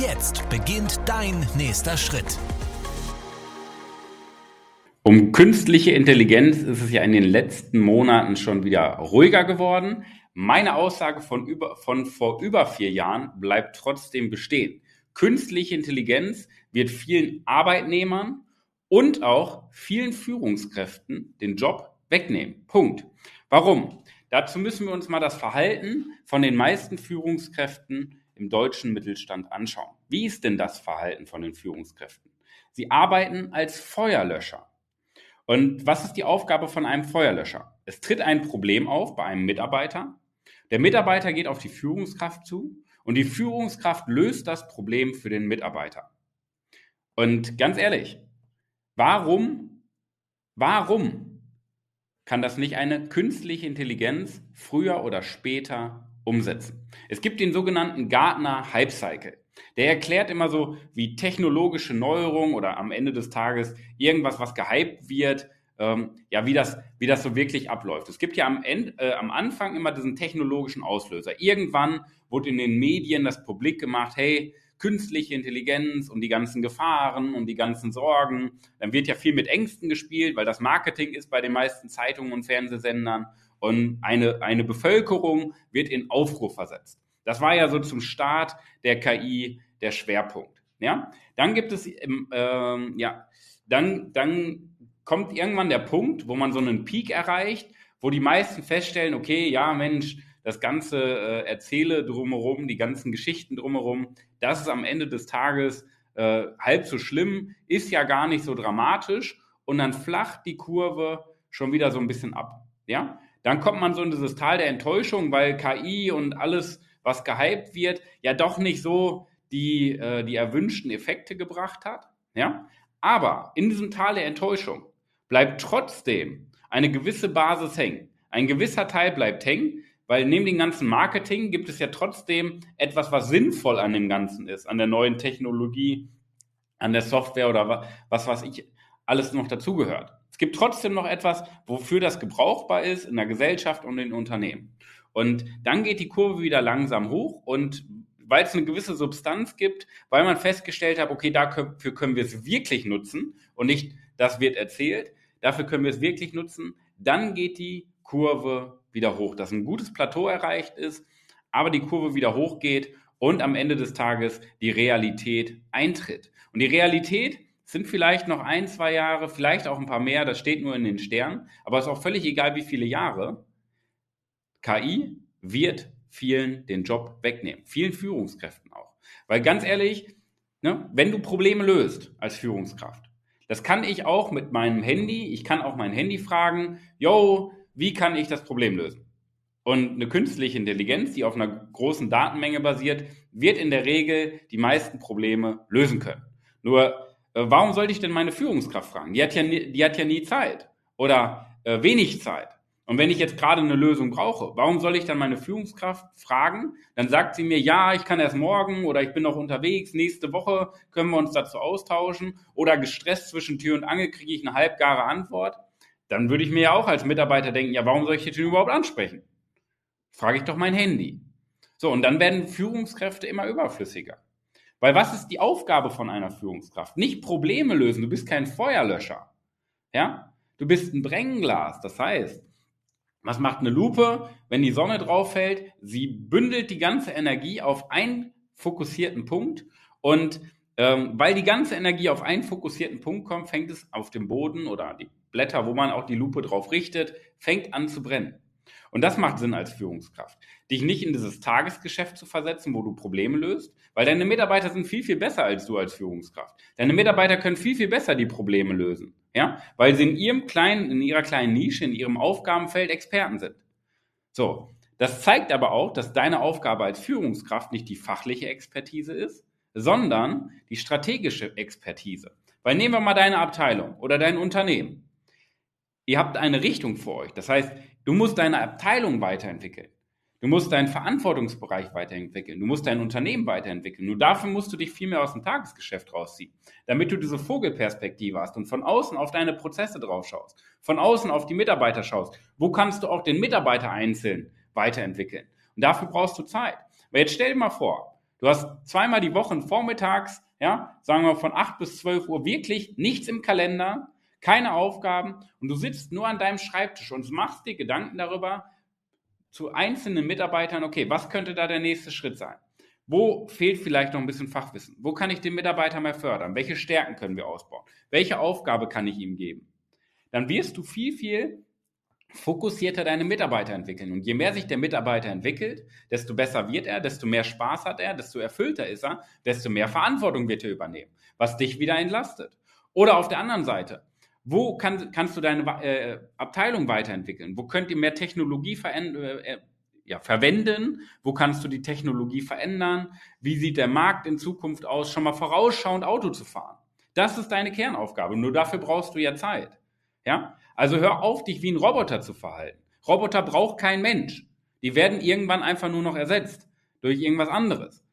Jetzt beginnt dein nächster Schritt. Um künstliche Intelligenz ist es ja in den letzten Monaten schon wieder ruhiger geworden. Meine Aussage von, über, von vor über vier Jahren bleibt trotzdem bestehen. Künstliche Intelligenz wird vielen Arbeitnehmern und auch vielen Führungskräften den Job wegnehmen. Punkt. Warum? Dazu müssen wir uns mal das Verhalten von den meisten Führungskräften im deutschen Mittelstand anschauen. Wie ist denn das Verhalten von den Führungskräften? Sie arbeiten als Feuerlöscher. Und was ist die Aufgabe von einem Feuerlöscher? Es tritt ein Problem auf bei einem Mitarbeiter. Der Mitarbeiter geht auf die Führungskraft zu und die Führungskraft löst das Problem für den Mitarbeiter. Und ganz ehrlich, warum, warum kann das nicht eine künstliche Intelligenz früher oder später umsetzen? Es gibt den sogenannten Gartner Hype Cycle. Der erklärt immer so, wie technologische Neuerungen oder am Ende des Tages irgendwas, was gehypt wird, ähm, ja, wie das, wie das so wirklich abläuft. Es gibt ja am, Ende, äh, am Anfang immer diesen technologischen Auslöser. Irgendwann wurde in den Medien das Publik gemacht, hey, künstliche Intelligenz und die ganzen Gefahren und die ganzen Sorgen. Dann wird ja viel mit Ängsten gespielt, weil das Marketing ist bei den meisten Zeitungen und Fernsehsendern. Und eine, eine Bevölkerung wird in Aufruhr versetzt. Das war ja so zum Start der KI der Schwerpunkt. Ja, dann gibt es, ähm, ja, dann, dann kommt irgendwann der Punkt, wo man so einen Peak erreicht, wo die meisten feststellen, okay, ja, Mensch, das ganze äh, Erzähle drumherum, die ganzen Geschichten drumherum, das ist am Ende des Tages äh, halb so schlimm, ist ja gar nicht so dramatisch und dann flacht die Kurve schon wieder so ein bisschen ab. Ja, dann kommt man so in dieses Tal der Enttäuschung, weil KI und alles was gehypt wird, ja doch nicht so die, äh, die erwünschten Effekte gebracht hat. Ja? Aber in diesem Tal der Enttäuschung bleibt trotzdem eine gewisse Basis hängen. Ein gewisser Teil bleibt hängen, weil neben dem ganzen Marketing gibt es ja trotzdem etwas, was sinnvoll an dem Ganzen ist, an der neuen Technologie, an der Software oder was, was ich alles noch dazugehört. Es gibt trotzdem noch etwas, wofür das gebrauchbar ist in der Gesellschaft und in Unternehmen. Und dann geht die Kurve wieder langsam hoch und weil es eine gewisse Substanz gibt, weil man festgestellt hat, okay, dafür können wir es wirklich nutzen und nicht, das wird erzählt, dafür können wir es wirklich nutzen, dann geht die Kurve wieder hoch, dass ein gutes Plateau erreicht ist, aber die Kurve wieder hochgeht und am Ende des Tages die Realität eintritt. Und die Realität sind vielleicht noch ein, zwei Jahre, vielleicht auch ein paar mehr, das steht nur in den Sternen, aber es ist auch völlig egal, wie viele Jahre. KI wird vielen den Job wegnehmen, vielen Führungskräften auch. Weil ganz ehrlich, ne, wenn du Probleme löst als Führungskraft, das kann ich auch mit meinem Handy, ich kann auch mein Handy fragen, yo, wie kann ich das Problem lösen? Und eine künstliche Intelligenz, die auf einer großen Datenmenge basiert, wird in der Regel die meisten Probleme lösen können. Nur, warum sollte ich denn meine Führungskraft fragen? Die hat ja, nie, die hat ja nie Zeit oder äh, wenig Zeit. Und wenn ich jetzt gerade eine Lösung brauche, warum soll ich dann meine Führungskraft fragen? Dann sagt sie mir, ja, ich kann erst morgen oder ich bin noch unterwegs, nächste Woche können wir uns dazu austauschen oder gestresst zwischen Tür und Angel kriege ich eine halbgare Antwort. Dann würde ich mir ja auch als Mitarbeiter denken, ja, warum soll ich jetzt überhaupt ansprechen? Frage ich doch mein Handy. So, und dann werden Führungskräfte immer überflüssiger. Weil was ist die Aufgabe von einer Führungskraft? Nicht Probleme lösen, du bist kein Feuerlöscher. Ja? Du bist ein Brennglas. Das heißt, was macht eine Lupe, wenn die Sonne drauf fällt? Sie bündelt die ganze Energie auf einen fokussierten Punkt und ähm, weil die ganze Energie auf einen fokussierten Punkt kommt, fängt es auf dem Boden oder die Blätter, wo man auch die Lupe drauf richtet, fängt an zu brennen. Und das macht Sinn als Führungskraft. Dich nicht in dieses Tagesgeschäft zu versetzen, wo du Probleme löst, weil deine Mitarbeiter sind viel, viel besser als du als Führungskraft. Deine Mitarbeiter können viel, viel besser die Probleme lösen. Ja, weil sie in ihrem kleinen, in ihrer kleinen Nische, in ihrem Aufgabenfeld Experten sind. So. Das zeigt aber auch, dass deine Aufgabe als Führungskraft nicht die fachliche Expertise ist, sondern die strategische Expertise. Weil nehmen wir mal deine Abteilung oder dein Unternehmen. Ihr habt eine Richtung vor euch. Das heißt, du musst deine Abteilung weiterentwickeln. Du musst deinen Verantwortungsbereich weiterentwickeln. Du musst dein Unternehmen weiterentwickeln. Nur dafür musst du dich viel mehr aus dem Tagesgeschäft rausziehen, damit du diese Vogelperspektive hast und von außen auf deine Prozesse drauf schaust, von außen auf die Mitarbeiter schaust. Wo kannst du auch den Mitarbeiter einzeln weiterentwickeln? Und dafür brauchst du Zeit. Aber jetzt stell dir mal vor, du hast zweimal die Woche vormittags, ja, sagen wir von 8 bis 12 Uhr wirklich nichts im Kalender, keine Aufgaben und du sitzt nur an deinem Schreibtisch und machst dir Gedanken darüber, zu einzelnen Mitarbeitern, okay, was könnte da der nächste Schritt sein? Wo fehlt vielleicht noch ein bisschen Fachwissen? Wo kann ich den Mitarbeiter mehr fördern? Welche Stärken können wir ausbauen? Welche Aufgabe kann ich ihm geben? Dann wirst du viel, viel fokussierter deine Mitarbeiter entwickeln. Und je mehr sich der Mitarbeiter entwickelt, desto besser wird er, desto mehr Spaß hat er, desto erfüllter ist er, desto mehr Verantwortung wird er übernehmen, was dich wieder entlastet. Oder auf der anderen Seite, wo kann, kannst du deine äh, Abteilung weiterentwickeln? Wo könnt ihr mehr Technologie äh, ja, verwenden? Wo kannst du die Technologie verändern? Wie sieht der Markt in Zukunft aus? Schon mal vorausschauend Auto zu fahren. Das ist deine Kernaufgabe. Nur dafür brauchst du ja Zeit. Ja? Also hör auf, dich wie ein Roboter zu verhalten. Roboter braucht kein Mensch. Die werden irgendwann einfach nur noch ersetzt durch irgendwas anderes.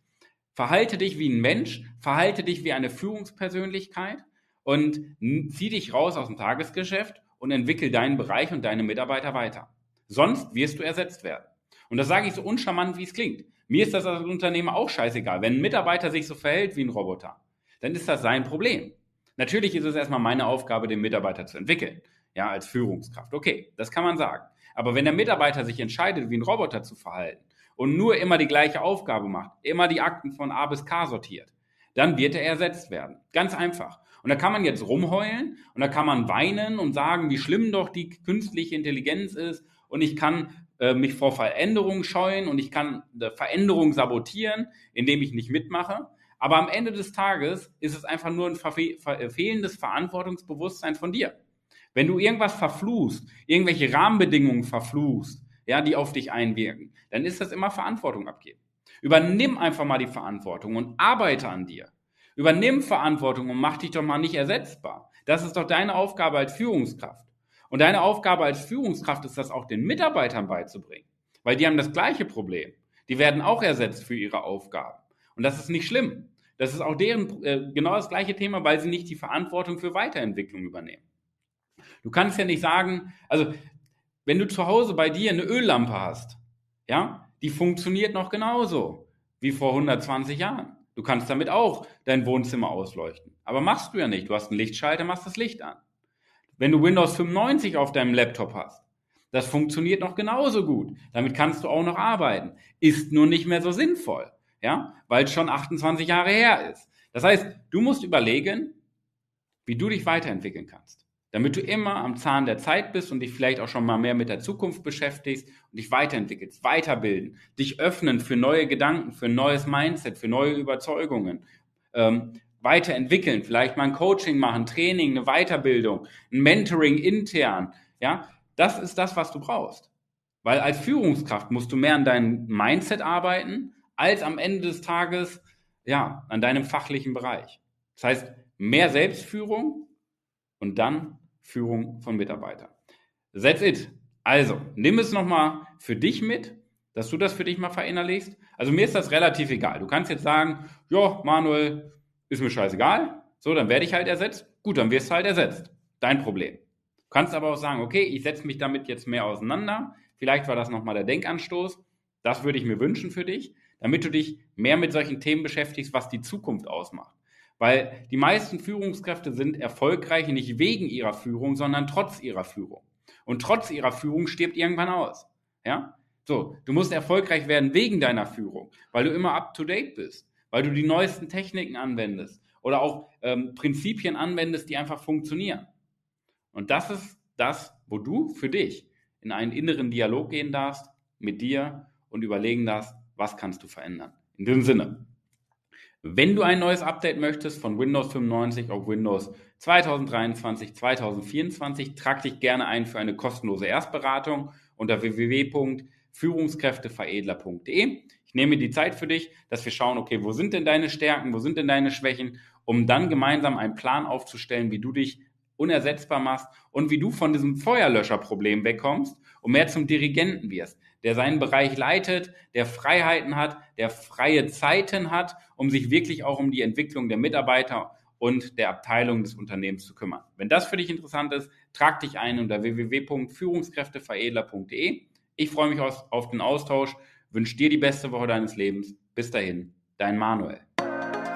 Verhalte dich wie ein Mensch, verhalte dich wie eine Führungspersönlichkeit und zieh dich raus aus dem Tagesgeschäft und entwickel deinen Bereich und deine Mitarbeiter weiter. Sonst wirst du ersetzt werden. Und das sage ich so uncharmant, wie es klingt. Mir ist das als Unternehmer auch scheißegal. Wenn ein Mitarbeiter sich so verhält wie ein Roboter, dann ist das sein Problem. Natürlich ist es erstmal meine Aufgabe, den Mitarbeiter zu entwickeln. Ja, als Führungskraft. Okay, das kann man sagen. Aber wenn der Mitarbeiter sich entscheidet, wie ein Roboter zu verhalten und nur immer die gleiche Aufgabe macht, immer die Akten von A bis K sortiert, dann wird er ersetzt werden. Ganz einfach. Und da kann man jetzt rumheulen und da kann man weinen und sagen, wie schlimm doch die künstliche Intelligenz ist und ich kann äh, mich vor Veränderungen scheuen und ich kann äh, Veränderungen sabotieren, indem ich nicht mitmache. Aber am Ende des Tages ist es einfach nur ein ver fehlendes Verantwortungsbewusstsein von dir. Wenn du irgendwas verfluchst, irgendwelche Rahmenbedingungen verfluchst, ja, die auf dich einwirken, dann ist das immer Verantwortung abgeben. Übernimm einfach mal die Verantwortung und arbeite an dir. Übernimm Verantwortung und mach dich doch mal nicht ersetzbar. Das ist doch deine Aufgabe als Führungskraft. Und deine Aufgabe als Führungskraft ist das auch den Mitarbeitern beizubringen. Weil die haben das gleiche Problem. Die werden auch ersetzt für ihre Aufgaben. Und das ist nicht schlimm. Das ist auch deren äh, genau das gleiche Thema, weil sie nicht die Verantwortung für Weiterentwicklung übernehmen. Du kannst ja nicht sagen, also wenn du zu Hause bei dir eine Öllampe hast, ja, die funktioniert noch genauso wie vor 120 Jahren. Du kannst damit auch dein Wohnzimmer ausleuchten. Aber machst du ja nicht. Du hast einen Lichtschalter, machst das Licht an. Wenn du Windows 95 auf deinem Laptop hast, das funktioniert noch genauso gut. Damit kannst du auch noch arbeiten. Ist nur nicht mehr so sinnvoll. Ja, weil es schon 28 Jahre her ist. Das heißt, du musst überlegen, wie du dich weiterentwickeln kannst damit du immer am Zahn der Zeit bist und dich vielleicht auch schon mal mehr mit der Zukunft beschäftigst und dich weiterentwickelst, weiterbilden, dich öffnen für neue Gedanken, für ein neues Mindset, für neue Überzeugungen, ähm, weiterentwickeln, vielleicht mal ein Coaching machen, Training, eine Weiterbildung, ein Mentoring intern, ja, das ist das, was du brauchst. Weil als Führungskraft musst du mehr an deinem Mindset arbeiten, als am Ende des Tages, ja, an deinem fachlichen Bereich. Das heißt, mehr Selbstführung und dann Führung von Mitarbeitern. That's it. Also, nimm es nochmal für dich mit, dass du das für dich mal verinnerlichst. Also mir ist das relativ egal. Du kannst jetzt sagen, ja, Manuel, ist mir scheißegal. So, dann werde ich halt ersetzt. Gut, dann wirst du halt ersetzt. Dein Problem. Du kannst aber auch sagen, okay, ich setze mich damit jetzt mehr auseinander. Vielleicht war das nochmal der Denkanstoß. Das würde ich mir wünschen für dich, damit du dich mehr mit solchen Themen beschäftigst, was die Zukunft ausmacht. Weil die meisten Führungskräfte sind erfolgreich nicht wegen ihrer Führung, sondern trotz ihrer Führung. Und trotz ihrer Führung stirbt irgendwann aus. Ja? So, du musst erfolgreich werden wegen deiner Führung, weil du immer up to date bist, weil du die neuesten Techniken anwendest oder auch ähm, Prinzipien anwendest, die einfach funktionieren. Und das ist das, wo du für dich in einen inneren Dialog gehen darfst mit dir und überlegen darfst, was kannst du verändern. In diesem Sinne, wenn du ein neues Update möchtest von Windows 95 auf Windows 2023, 2024, trag dich gerne ein für eine kostenlose Erstberatung unter www.führungskräfteveredler.de. Ich nehme die Zeit für dich, dass wir schauen, okay, wo sind denn deine Stärken, wo sind denn deine Schwächen, um dann gemeinsam einen Plan aufzustellen, wie du dich unersetzbar machst und wie du von diesem Feuerlöscherproblem wegkommst und mehr zum Dirigenten wirst, der seinen Bereich leitet, der Freiheiten hat, der freie Zeiten hat, um sich wirklich auch um die Entwicklung der Mitarbeiter und der Abteilung des Unternehmens zu kümmern. Wenn das für dich interessant ist, trag dich ein unter www.führungskräfteveredler.de. Ich freue mich auf den Austausch, wünsche dir die beste Woche deines Lebens. Bis dahin, dein Manuel.